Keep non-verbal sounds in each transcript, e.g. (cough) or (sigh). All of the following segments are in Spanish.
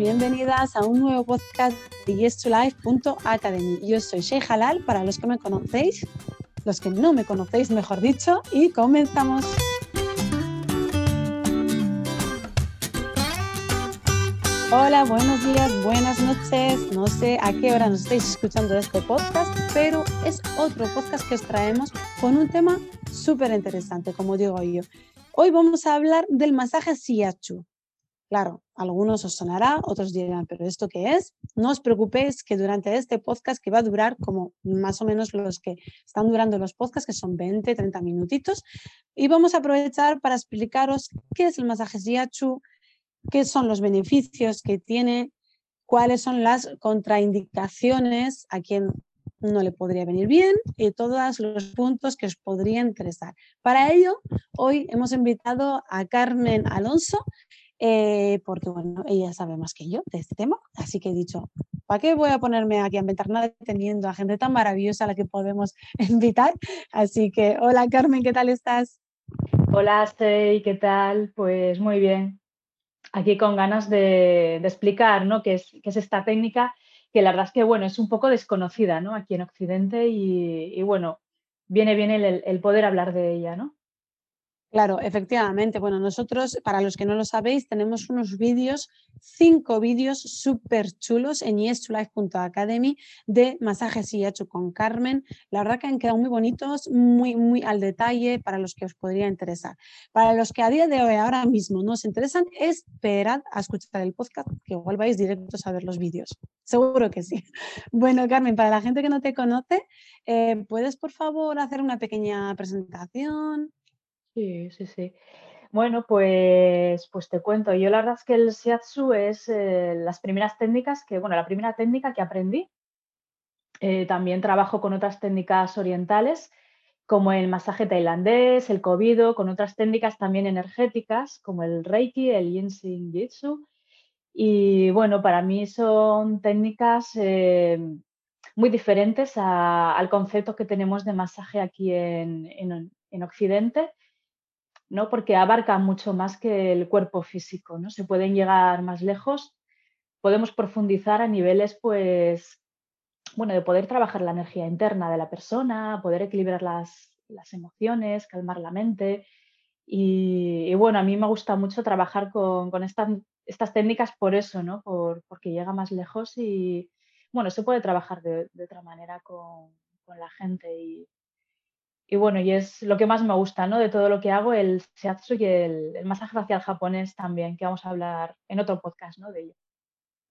bienvenidas a un nuevo podcast de YesToLife.academy. Yo soy Shey Halal, para los que me conocéis, los que no me conocéis, mejor dicho, y comenzamos. Hola, buenos días, buenas noches. No sé a qué hora nos estáis escuchando este podcast, pero es otro podcast que os traemos con un tema súper interesante, como digo yo. Hoy vamos a hablar del masaje Siachu. Claro, algunos os sonará, otros dirán, pero ¿esto qué es? No os preocupéis que durante este podcast, que va a durar como más o menos los que están durando los podcasts, que son 20, 30 minutitos, y vamos a aprovechar para explicaros qué es el masaje Siachu, qué son los beneficios que tiene, cuáles son las contraindicaciones a quien no le podría venir bien y todos los puntos que os podrían interesar. Para ello, hoy hemos invitado a Carmen Alonso, eh, porque bueno, ella sabe más que yo de este tema, así que he dicho, ¿para qué voy a ponerme aquí a inventar nada teniendo a gente tan maravillosa a la que podemos (laughs) invitar? Así que, hola Carmen, ¿qué tal estás? Hola, Stey, ¿qué tal? Pues muy bien. Aquí con ganas de, explicar ¿no? qué, es, esta técnica, que la verdad es que bueno, es un poco desconocida ¿no? aquí en Occidente y, bueno, viene bien el, el poder hablar de ella, ¿no? Claro, efectivamente. Bueno, nosotros, para los que no lo sabéis, tenemos unos vídeos, cinco vídeos súper chulos en yes2life.academy de masajes y hecho con Carmen. La verdad que han quedado muy bonitos, muy, muy al detalle para los que os podría interesar. Para los que a día de hoy, ahora mismo, no os interesan, esperad a escuchar el podcast, que igual vais directos a ver los vídeos. Seguro que sí. (laughs) Bueno, Carmen, para la gente que no te conoce, eh, ¿puedes por favor hacer una pequeña presentación? Sí, sí, sí. Bueno, pues, pues te cuento. Yo la verdad es que el shiatsu es eh, las primeras técnicas que, bueno, la primera técnica que aprendí. Eh, también trabajo con otras técnicas orientales, como el masaje tailandés, el kobido, con otras técnicas también energéticas, como el reiki, el yin jitsu. Y bueno, para mí son técnicas eh, muy diferentes al concepto que tenemos de masaje aquí en, en Occidente ¿no? Porque abarca mucho más que el cuerpo físico, ¿no? Se pueden llegar más lejos, podemos profundizar a niveles, pues, bueno, de poder trabajar la energía interna de la persona, poder equilibrar las, emociones, calmar la mente. Y, bueno, a mí me gusta mucho trabajar con, estas, técnicas por eso, ¿no? Por, porque llega más lejos y, bueno, se puede trabajar de, otra manera con, con la gente y, y bueno, y es lo que más me gusta, ¿no? De todo lo que hago, el shiatsu y el, masaje facial japonés también, que vamos a hablar en otro podcast, ¿no? De ello.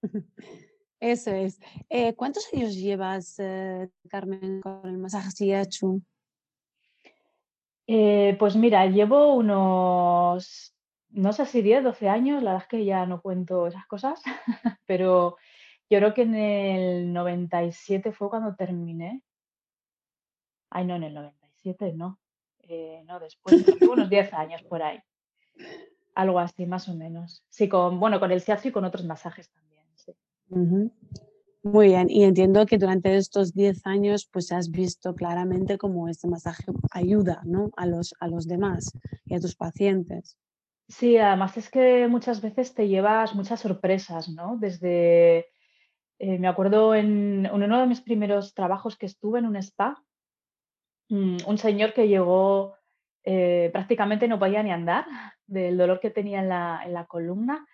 (laughs) Eso es. Eh, ¿Cuántos años llevas, eh, Carmen, con el masaje shiatsu? Eh, pues mira, llevo unos, no sé si 10, 12 años, la verdad es que ya no cuento esas cosas, (laughs) pero yo creo que en el 97 fue cuando terminé. Ay, no, en el 90 no. Eh, no, después, unos 10 años por ahí. Algo así, más o menos. Sí, con, bueno, con el shiatsu y con otros masajes también. Muy bien, y entiendo que durante estos 10 años pues has visto claramente cómo este masaje ayuda ¿no? a, los, a los demás y a tus pacientes. Sí, además es que muchas veces te llevas muchas sorpresas, ¿no? Desde, eh, me acuerdo en uno de mis primeros trabajos que estuve en un spa, un señor que llegó, eh, prácticamente no podía ni andar (laughs) del dolor que tenía en la, columna.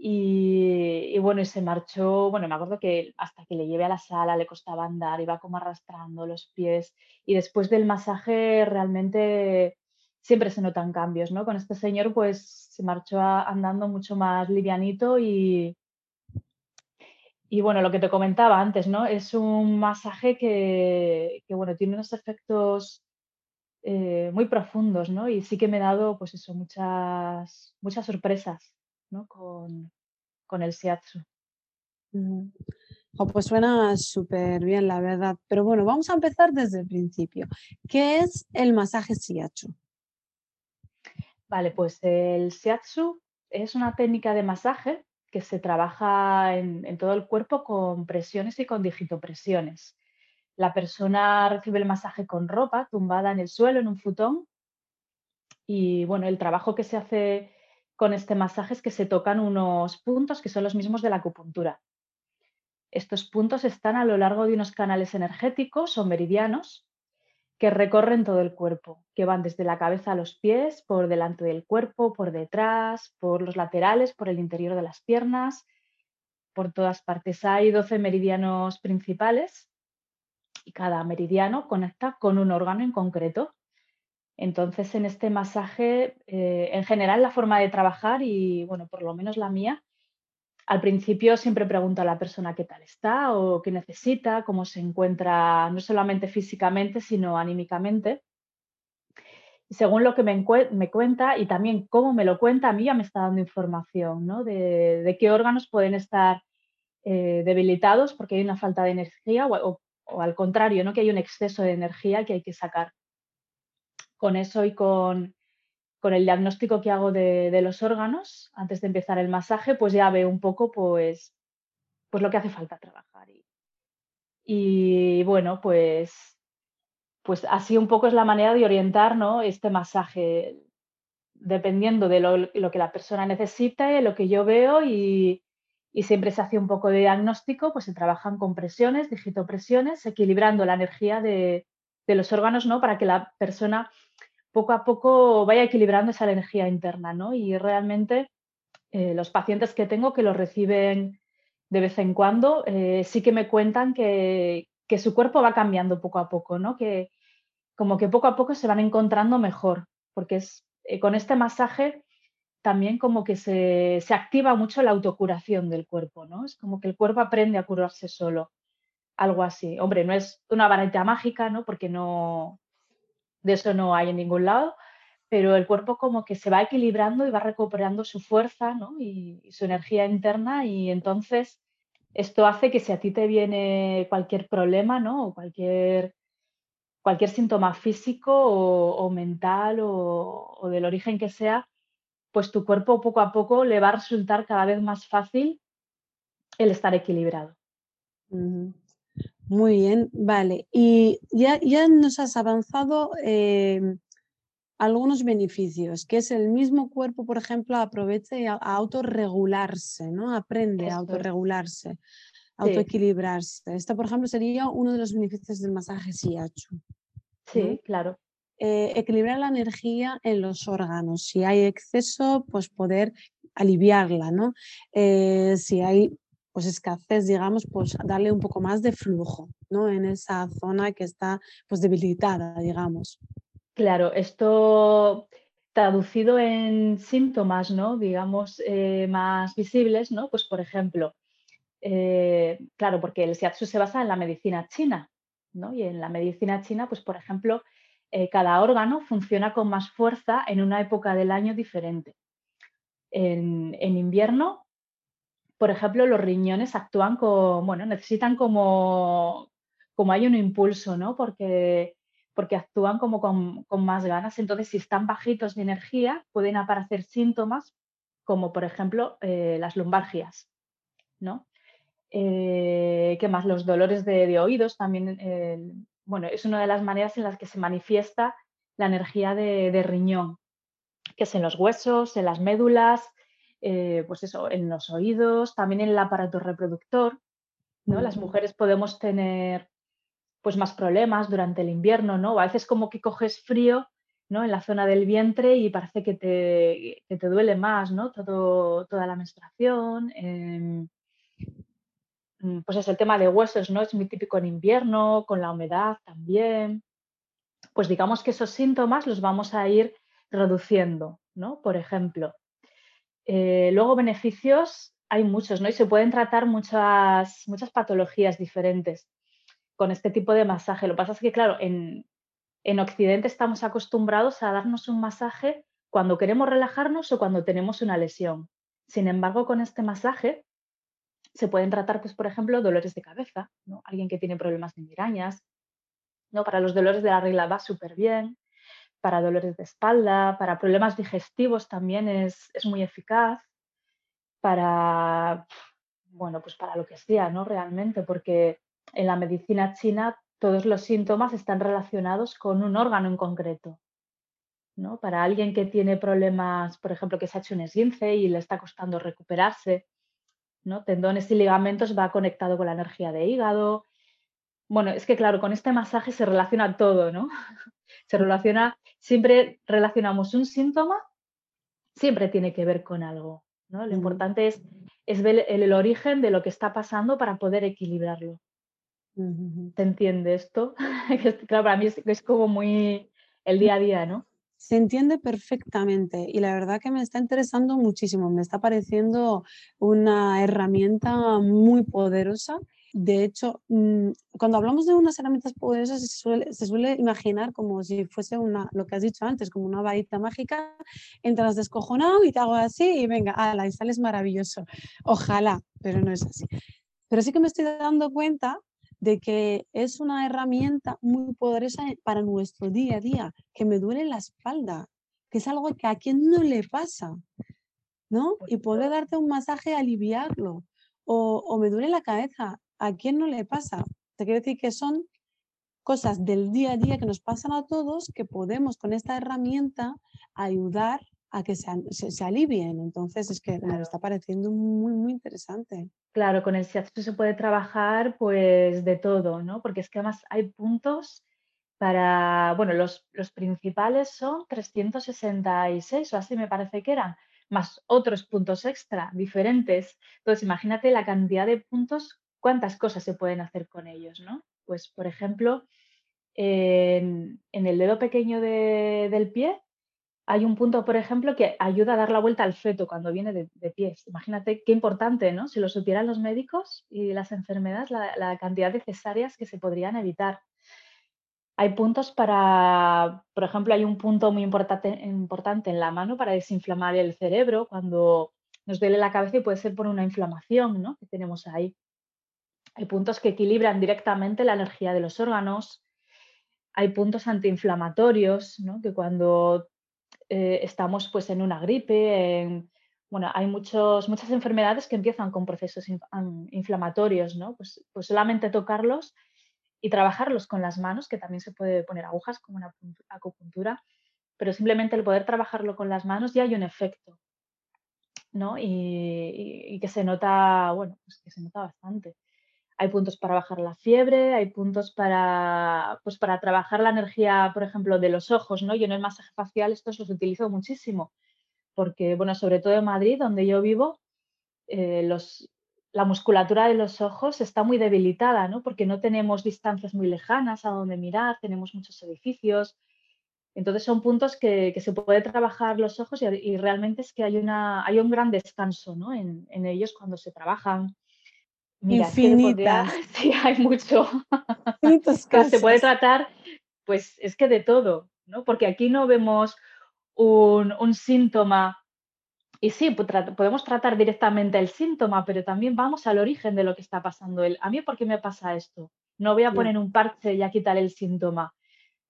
Y, bueno, y se marchó, bueno, me acuerdo que hasta que le llevé a la sala le costaba andar, iba como arrastrando los pies. Y después del masaje realmente siempre se notan cambios, ¿no? Con este señor pues se marchó andando mucho más livianito y, y bueno, lo que te comentaba antes, ¿no? Es un masaje que, bueno, tiene unos efectos eh, muy profundos, ¿no? Y sí que me he dado, pues eso, muchas, muchas sorpresas, ¿no? Con, el shiatsu. pues suena súper bien, la verdad. Pero bueno, vamos a empezar desde el principio. ¿Qué es el masaje shiatsu? Vale, pues el shiatsu es una técnica de masaje que se trabaja en, todo el cuerpo con presiones y con digitopresiones. La persona recibe el masaje con ropa, tumbada en el suelo, en un futón. Y bueno, el trabajo que se hace con este masaje es que se tocan unos puntos que son los mismos de la acupuntura. Estos puntos están a lo largo de unos canales energéticos o meridianos que recorren todo el cuerpo, que van desde la cabeza a los pies, por delante del cuerpo, por detrás, por los laterales, por el interior de las piernas, por todas partes. Hay 12 meridianos principales y cada meridiano conecta con un órgano en concreto. Entonces, en este masaje, eh, en general, la forma de trabajar y, bueno, por lo menos la mía, al principio siempre pregunto a la persona qué tal está o qué necesita, cómo se encuentra, no solamente físicamente, sino anímicamente. Según lo que me, cuenta y también cómo me lo cuenta, a mí ya me está dando información ¿no? de, qué órganos pueden estar eh, debilitados porque hay una falta de energía o, o, al contrario, ¿no? que hay un exceso de energía que hay que sacar con eso y con, el diagnóstico que hago de, los órganos antes de empezar el masaje, pues ya veo un poco pues, pues lo que hace falta trabajar. Y, bueno, pues, pues así un poco es la manera de orientar ¿no? este masaje, dependiendo de lo, que la persona necesite, lo que yo veo y, siempre se hace un poco de diagnóstico, pues se trabajan con presiones, digitopresiones, equilibrando la energía de, de los órganos, ¿no? Para que la persona poco a poco vaya equilibrando esa energía interna, ¿no? Y realmente eh, los pacientes que tengo que lo reciben de vez en cuando, eh, sí que me cuentan que, su cuerpo va cambiando poco a poco, ¿no? Que como que poco a poco se van encontrando mejor, porque es, eh, con este masaje también como que se, se, activa mucho la autocuración del cuerpo, ¿no? Es como que el cuerpo aprende a curarse solo, algo así. Hombre, no es una varita mágica, ¿no? Porque no, de eso no hay en ningún lado, pero el cuerpo como que se va equilibrando y va recuperando su fuerza y, su energía interna y entonces esto hace que si a ti te viene cualquier problema ¿no? o cualquier, cualquier síntoma físico o, mental o, del origen que sea, pues tu cuerpo poco a poco le va a resultar cada vez más fácil el estar equilibrado. Muy bien, vale. Y ya, ya nos has avanzado em, algunos beneficios, que es el mismo cuerpo, por ejemplo, aprovecha a, autorregularse, ¿no? Aprende a autorregularse, autoequilibrarse. Esto, por ejemplo, sería uno de los beneficios del masaje Shiatsu. Sí, claro. Eh, equilibrar la energía en los órganos. Si hay exceso, pues poder aliviarla, ¿no? Eh, si hay pues escasez, digamos, pues darle un poco más de flujo, ¿no? En esa zona que está pues debilitada, digamos. Claro, esto traducido en síntomas, ¿no? Digamos, eh, más visibles, ¿no? Pues por ejemplo, eh, claro, porque el shiatsu se basa en la medicina china, ¿no? Y en la medicina china, pues por ejemplo, eh, cada órgano funciona con más fuerza en una época del año diferente. En, en invierno por ejemplo, los riñones actúan como, bueno, necesitan como, como hay un impulso, ¿no? Porque, porque actúan como con, más ganas. Entonces, si están bajitos de energía, pueden aparecer síntomas como, por ejemplo, eh, las lumbargias, ¿no? Eh, ¿Qué más? Los dolores de, oídos también, eh, bueno, es una de las maneras en las que se manifiesta la energía de, de riñón, que es en los huesos, en las médulas, eh, pues eso, en los oídos, también en el aparato reproductor. ¿no? Las mujeres podemos tener pues más problemas durante el invierno, ¿no? a veces como que coges frío ¿no? en la zona del vientre y parece que te, te duele más, ¿no? Todo, toda la menstruación. Em, mm, pues es el tema de huesos, ¿no? Es muy típico en invierno, con la humedad también. Pues digamos que esos síntomas los vamos a ir reduciendo, ¿no? Por ejemplo, eh, luego, beneficios hay muchos, ¿no? Y se pueden tratar muchas, muchas patologías diferentes con este tipo de masaje. Lo que pasa es que, claro, en, Occidente estamos acostumbrados a darnos un masaje cuando queremos relajarnos o cuando tenemos una lesión. Sin embargo, con este masaje se pueden tratar, pues, por ejemplo, dolores de cabeza, ¿no? Alguien que tiene problemas de migrañas, ¿no? Para los dolores de la regla va súper bien para dolores de espalda, para problemas digestivos también es, muy eficaz, para, bueno, pues para lo que sea, ¿no? Realmente, porque en la medicina china todos los síntomas están relacionados con un órgano en concreto. ¿no? Para alguien que tiene problemas, por ejemplo, que se ha hecho un esguince y le está costando recuperarse, ¿no? Tendones y ligamentos va conectado con la energía de hígado. Bueno, es que claro, con este masaje se relaciona todo, ¿no? Se relaciona, siempre relacionamos un síntoma, siempre tiene que ver con algo, ¿no? Lo importante es, es ver el, origen de lo que está pasando para poder equilibrarlo. ¿Se entiende esto? (laughs) claro, para mí es como muy el día a día, ¿no? Se entiende perfectamente y la verdad que me está interesando muchísimo, me está pareciendo una herramienta muy poderosa. De hecho, mm, cuando hablamos de unas herramientas poderosas se suele, imaginar como si fuese una, lo que has dicho antes, como una varita mágica, entras descojonado y te hago así y venga, ala, y sales maravilloso. Ojalá, pero no es así. Pero sí que me estoy dando cuenta de que es una herramienta muy poderosa para nuestro día a día, que me duele la espalda, que es algo que a quien no le pasa, ¿no? Y poder darte un masaje, aliviarlo, o, o me duele la cabeza, ¿a quién no le pasa? Te quiero decir que son cosas del día a día que nos pasan a todos que podemos con esta herramienta ayudar a que se, se, alivien. Entonces es que me está pareciendo muy, muy interesante. Claro, con el shiatsu se puede trabajar pues de todo, ¿no? Porque es que además hay puntos para, bueno, los, los principales son 366 o así me parece que eran, más otros puntos extra diferentes. Entonces imagínate la cantidad de puntos, cuántas cosas se pueden hacer con ellos, ¿no? Pues por ejemplo, en, el dedo pequeño de, del pie hay un punto, por ejemplo, que ayuda a dar la vuelta al feto cuando viene de, pies. Imagínate qué importante, ¿no? Si lo supieran los médicos y las enfermedades, la, cantidad de cesáreas que se podrían evitar. Hay puntos para, por ejemplo, hay un punto muy importante, importante en la mano para desinflamar el cerebro cuando nos duele la cabeza y puede ser por una inflamación ¿no? que tenemos ahí. Hay puntos que equilibran directamente la energía de los órganos. Hay puntos antiinflamatorios, ¿no? que cuando eh, estamos pues en una gripe, bueno, hay muchos, muchas enfermedades que empiezan con procesos inflamatorios, ¿no? Pues, pues solamente tocarlos y trabajarlos con las manos, que también se puede poner agujas como una acupuntura, pero simplemente el poder trabajarlo con las manos ya hay un efecto, ¿no? Y, y que se nota, bueno, pues que se nota bastante hay puntos para bajar la fiebre, hay puntos para, pues para trabajar la energía, por ejemplo, de los ojos, ¿no? Yo en el masaje facial estos los utilizo muchísimo, porque, bueno, sobre todo en Madrid, donde yo vivo, eh, los, la musculatura de los ojos está muy debilitada, ¿no? Porque no tenemos distancias muy lejanas a donde mirar, tenemos muchos edificios. Entonces son puntos que, que se puede trabajar los ojos y, realmente es que hay, una, hay un gran descanso ¿no? en, en ellos cuando se trabajan. Mira, (laughs) sí, hay mucho. se puede tratar, pues es que de todo, ¿no? Porque aquí no vemos un, síntoma y sí, podemos tratar directamente el síntoma, pero también vamos al origen de lo que está pasando. a mí, ¿por qué me pasa esto? No voy a poner un parche y a quitar el síntoma.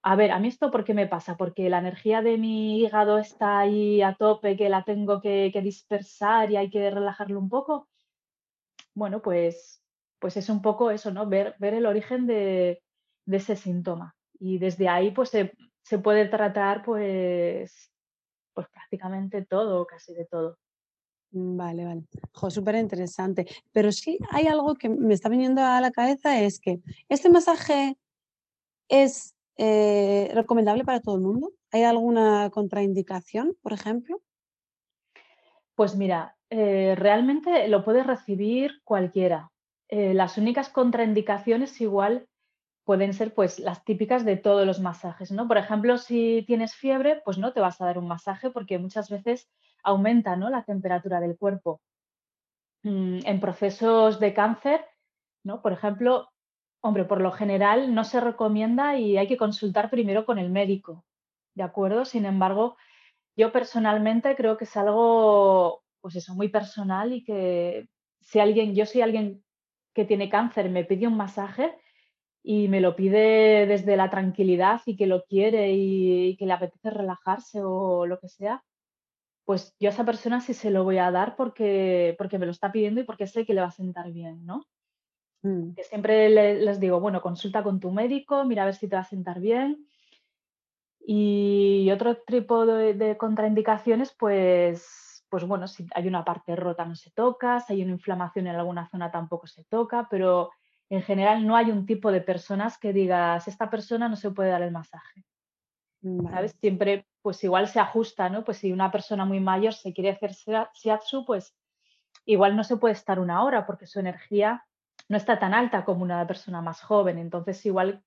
A ver, ¿a mí esto por qué me pasa? Porque la energía de mi hígado está ahí a tope, que la tengo que, que dispersar y hay que relajarlo un poco bueno, pues, pues es un poco eso, ¿no? Ver, ver el origen de, ese síntoma. Y desde ahí, pues se, puede tratar, pues, pues prácticamente todo, casi de todo. Vale, vale. súper interesante. Pero sí hay algo que me está viniendo a la cabeza, es que este masaje es eh, recomendable para todo el mundo. ¿Hay alguna contraindicación, por ejemplo? Pues mira, eh, realmente lo puede recibir cualquiera. Eh, las únicas contraindicaciones igual pueden ser pues las típicas de todos los masajes, ¿no? Por ejemplo, si tienes fiebre, pues no te vas a dar un masaje porque muchas veces aumenta, ¿no? la temperatura del cuerpo. Mm, en procesos de cáncer, ¿no? Por ejemplo, hombre, por lo general no se recomienda y hay que consultar primero con el médico, ¿de acuerdo? Sin embargo, yo personalmente creo que es algo pues eso, muy personal y que si alguien, yo soy alguien que tiene cáncer, me pide un masaje y me lo pide desde la tranquilidad y que lo quiere y, que le apetece relajarse o lo que sea, pues yo a esa persona sí se lo voy a dar porque, porque me lo está pidiendo y porque sé que le va a sentar bien, ¿no? Mm. Que siempre les digo, bueno, consulta con tu médico, mira a ver si te va a sentar bien Y otro tipo de, contraindicaciones, pues, pues bueno, si hay una parte rota no se toca, si hay una inflamación en alguna zona tampoco se toca, pero en general no hay un tipo de personas que digas, esta persona no se puede dar el masaje. ¿Sabes? Siempre, pues igual se ajusta, ¿no? Pues si una persona muy mayor se quiere hacer shiatsu, pues igual no se puede estar una hora porque su energía no está tan alta como una persona más joven. Entonces, igual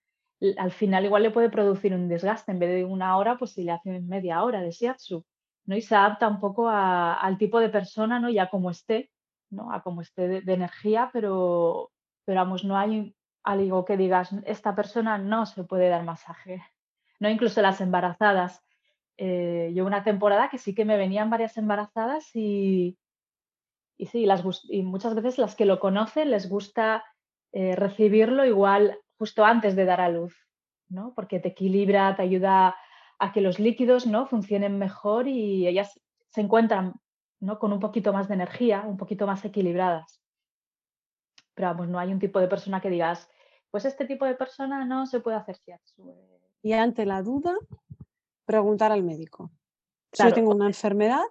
al final igual le puede producir un desgaste. En vez de una hora, pues si le hacen media hora de shiatsu, ¿no? Y se adapta un poco al tipo de persona, ¿no? Ya como esté, ¿no? A como esté de, energía, pero, pero vamos, no hay algo que digas, esta persona no se puede dar masaje. (laughs) No, incluso las embarazadas. Eh, yo una temporada que sí que me venían varias embarazadas y, y sí, las, y muchas veces las que lo conocen les gusta eh, recibirlo igual justo antes de dar a luz, ¿no? Porque te equilibra, te ayuda a que los líquidos ¿no? funcionen mejor y ellas se encuentran ¿no? con un poquito más de energía, un poquito más equilibradas. Pero vamos, no hay un tipo de persona que digas, pues este tipo de persona no se puede hacer shiatsu. Y ante la duda, preguntar al médico. Si yo tengo una enfermedad,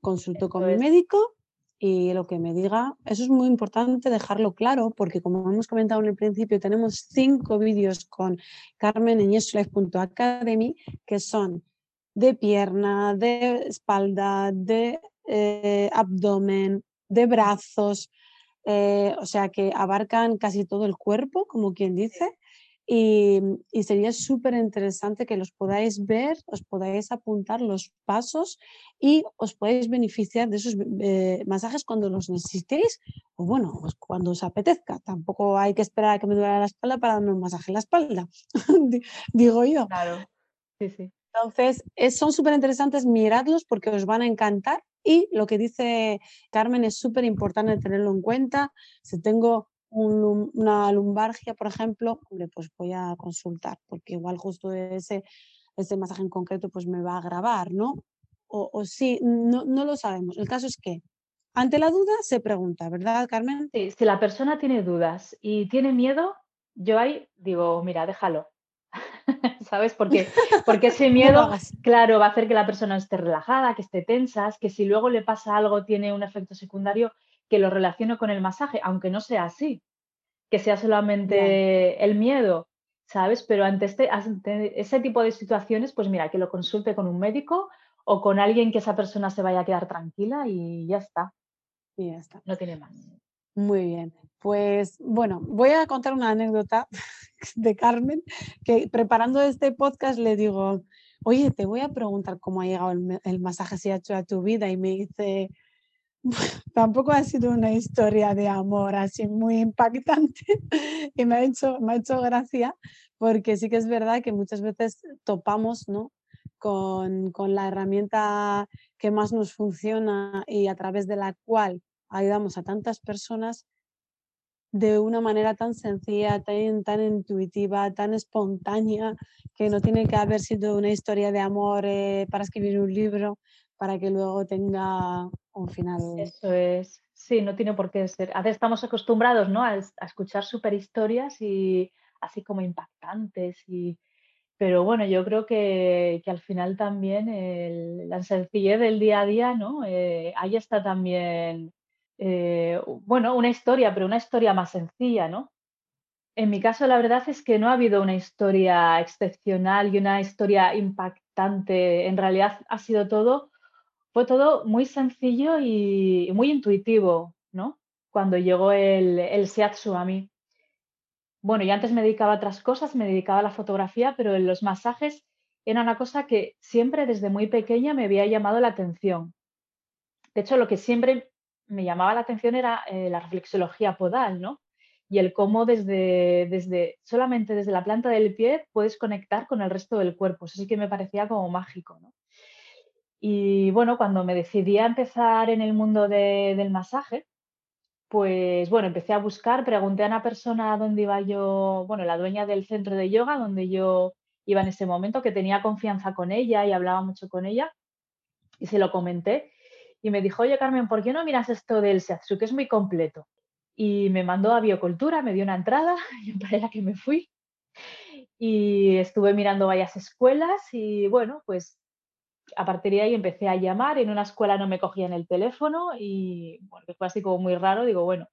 consulto con mi médico y lo que me diga, eso es muy importante dejarlo claro, porque como hemos comentado en el principio, tenemos cinco vídeos con Carmen en yeslife.academy que son de pierna, de espalda, de eh, abdomen, de brazos, eh, o sea que abarcan casi todo el cuerpo, como quien dice, y, sería súper interesante que los podáis ver, os podáis apuntar los pasos y os podáis beneficiar de esos eh, masajes cuando los necesitéis o bueno, pues cuando os apetezca. Tampoco hay que esperar a que me duele la espalda para darme un masaje en la espalda, (laughs) digo yo. Claro, sí, sí. Entonces, son súper interesantes, miradlos porque os van a encantar y lo que dice Carmen es súper importante tenerlo en cuenta. Si tengo una lumbargia, por ejemplo, hombre, pues voy a consultar, porque igual justo ese, ese masaje en concreto pues me va a agravar, ¿no? O, o sí, no, no lo sabemos. El caso es que ante la duda se pregunta, ¿verdad, Carmen? Sí, si la persona tiene dudas y tiene miedo, yo ahí digo, mira, déjalo. (laughs) ¿Sabes? Porque, porque ese (laughs) miedo, claro, va a hacer que la persona esté relajada, que esté tensa, que si luego le pasa algo tiene un efecto secundario que lo relaciono con el masaje, aunque no sea así, que sea solamente el miedo, ¿sabes? Pero ante, este, ese tipo de situaciones, pues mira, que lo consulte con un médico o con alguien que esa persona se vaya a quedar tranquila y ya está. Y ya está. No tiene más. Muy bien. Pues bueno, voy a contar una anécdota (laughs) de Carmen, que preparando este podcast le digo, oye, te voy a preguntar cómo ha llegado el, el masaje si ha hecho a tu vida y me dice, (laughs) tampoco ha sido una historia de amor así muy impactante (laughs) y me ha hecho, me ha hecho gracia porque sí que es verdad que muchas veces topamos ¿no? con, con la herramienta que más nos funciona y a través de la cual ayudamos a tantas personas de una manera tan sencilla, tan, tan intuitiva, tan espontánea, que no tiene que haber sido una historia de amor eh, para escribir un libro, para que luego tenga un final. Eso es, sí, no tiene por qué ser. A veces estamos acostumbrados ¿no? a, escuchar super historias y así como impactantes y pero bueno, yo creo que, al final también la sencillez del día a día, ¿no? Eh, ahí está también, eh, bueno, una historia, pero una historia más sencilla, ¿no? En mi caso, la verdad es que no ha habido una historia excepcional y una historia impactante. En realidad ha sido todo fue todo muy sencillo y muy intuitivo, ¿no? Cuando llegó el, el shiatsu a mí. Bueno, yo antes me dedicaba a otras cosas, me dedicaba a la fotografía, pero en los masajes era una cosa que siempre desde muy pequeña me había llamado la atención. De hecho, lo que siempre me llamaba la atención era eh, la reflexología podal, ¿no? Y el cómo desde, desde, solamente desde la planta del pie puedes conectar con el resto del cuerpo. Eso sí que me parecía como mágico, ¿no? Y bueno, cuando me decidí a empezar en el mundo del masaje, pues bueno, empecé a buscar, pregunté a una persona dónde iba yo, bueno, la dueña del centro de yoga donde yo iba en ese momento, que tenía confianza con ella y hablaba mucho con ella, y se lo comenté. Y me dijo, oye Carmen, ¿por qué no miras esto del Shiatsu, que es muy completo? Y me mandó a biocultura, me dio una entrada (laughs) y para la que me fui. y estuve mirando varias escuelas y bueno, pues a partir de ahí empecé a llamar, en una escuela no me cogían el teléfono y bueno, fue así como muy raro, digo, bueno,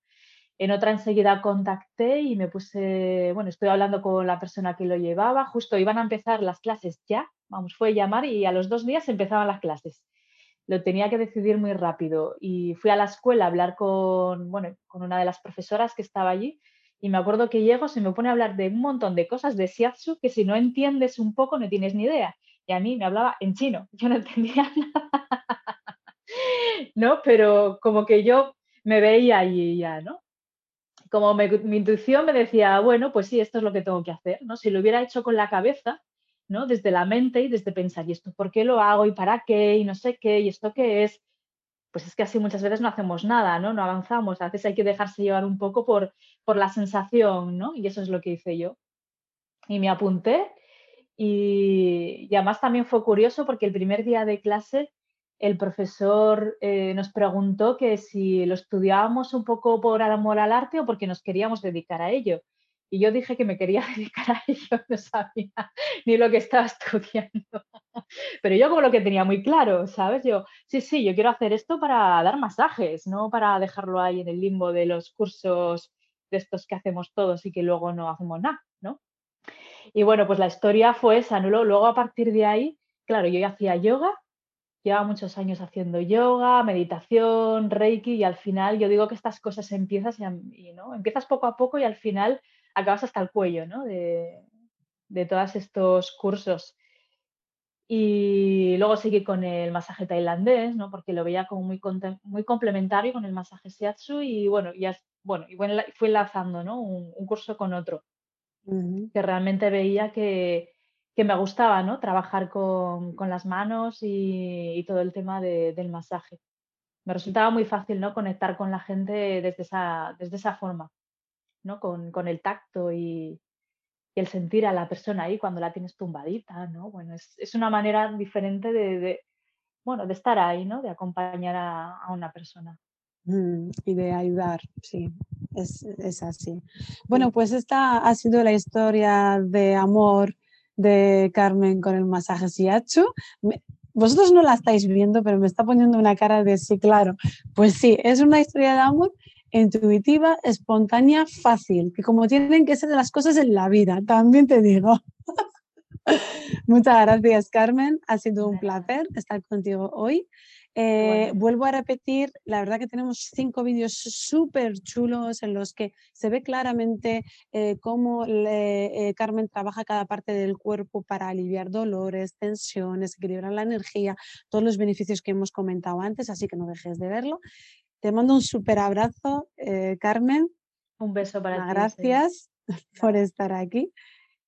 en otra enseguida contacté y me puse, bueno, estoy hablando con la persona que lo llevaba, justo iban a empezar las clases ya, vamos, fue llamar y a los dos días empezaban las clases. Lo tenía que decidir muy rápido y fui a la escuela a hablar con, bueno, con una de las profesoras que estaba allí y me acuerdo que llego, se me pone a hablar de un montón de cosas de Shiatsu que si no entiendes un poco no tienes ni idea. Y a mí me hablaba en chino, (laughs) yo no entendía nada. ¿No? Pero como que yo me veía y ya, ¿no? como mi intuición me decía, bueno, pues sí, esto es lo que tengo que hacer, ¿no? Si lo hubiera hecho con la cabeza, ¿no? Desde la mente y desde pensar, ¿y esto por qué lo hago? ¿Y para qué? ¿Y no sé qué? ¿Y esto qué es? Pues es que así muchas veces no hacemos nada, ¿no? No avanzamos. A veces hay que dejarse llevar un poco por, por la sensación, ¿no? Y eso es lo que hice yo. Y me apunté y, además también fue curioso porque el primer día de clase el profesor eh, nos preguntó que si lo estudiábamos un poco por amor al arte o porque nos queríamos dedicar a ello. Y yo dije que me quería (laughs) dedicar a ello, no sabía (laughs) ni lo que estaba estudiando. (laughs) Pero yo como lo que tenía muy claro, ¿sabes? Yo, sí, sí, yo quiero hacer esto para dar masajes, no para dejarlo ahí en el limbo de los cursos de estos que hacemos todos y que luego no hacemos nada, ¿no? Y bueno, pues la historia fue esa. Luego a partir de ahí, claro, yo ya hacía yoga, lleva muchos años haciendo yoga, meditación, reiki y al final yo digo que estas cosas empiezas y, ¿no? empiezas poco a poco y al final acabas hasta el cuello ¿no? de, de todos estos cursos. Y luego seguí con el masaje tailandés, ¿no? porque lo veía como muy, muy complementario con el masaje shiatsu y bueno, ya, bueno, y fui enlazando ¿no? un, curso con otro, que realmente veía que, que me gustaba, ¿no? Trabajar con, las manos y, todo el tema del masaje. Me resultaba muy fácil, ¿no? Conectar con la gente desde esa, desde esa forma, ¿no? Con, el tacto y, el sentir a la persona ahí cuando la tienes tumbadita, ¿no? Bueno, es, una manera diferente de, bueno, de estar ahí, ¿no? De acompañar a, una persona. Mm, y de ayudar, sí, es, es así. Bueno, pues esta ha sido la historia de amor de Carmen con el masaje Shiatsu. Vosotros no la estáis viendo, pero me está poniendo una cara de sí, claro. Pues sí, es una historia de amor intuitiva, espontánea, fácil, que como tienen que ser de las cosas en la vida, también te digo. (laughs) Muchas gracias, Carmen. Ha sido un placer estar contigo hoy. Eh, vuelvo a repetir, la verdad que tenemos cinco vídeos súper chulos en los que se ve claramente eh, cómo eh, Carmen trabaja cada parte del cuerpo para aliviar dolores, tensiones, equilibrar la energía, todos los beneficios que hemos comentado antes, así que no dejes de verlo. Te mando un súper abrazo, Carmen. Un beso para ti. Gracias (laughs) por estar aquí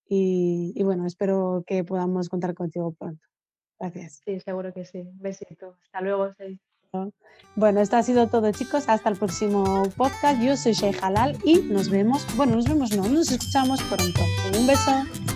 y, y bueno, espero que podamos contar contigo pronto. Gracias. Sí, seguro que sí. Besito. Hasta luego. Bueno, esto ha sido todo, chicos. Hasta el próximo podcast. Yo soy Sheikh Halal y nos vemos. Bueno, nos vemos, no, nos escuchamos pronto. Un beso.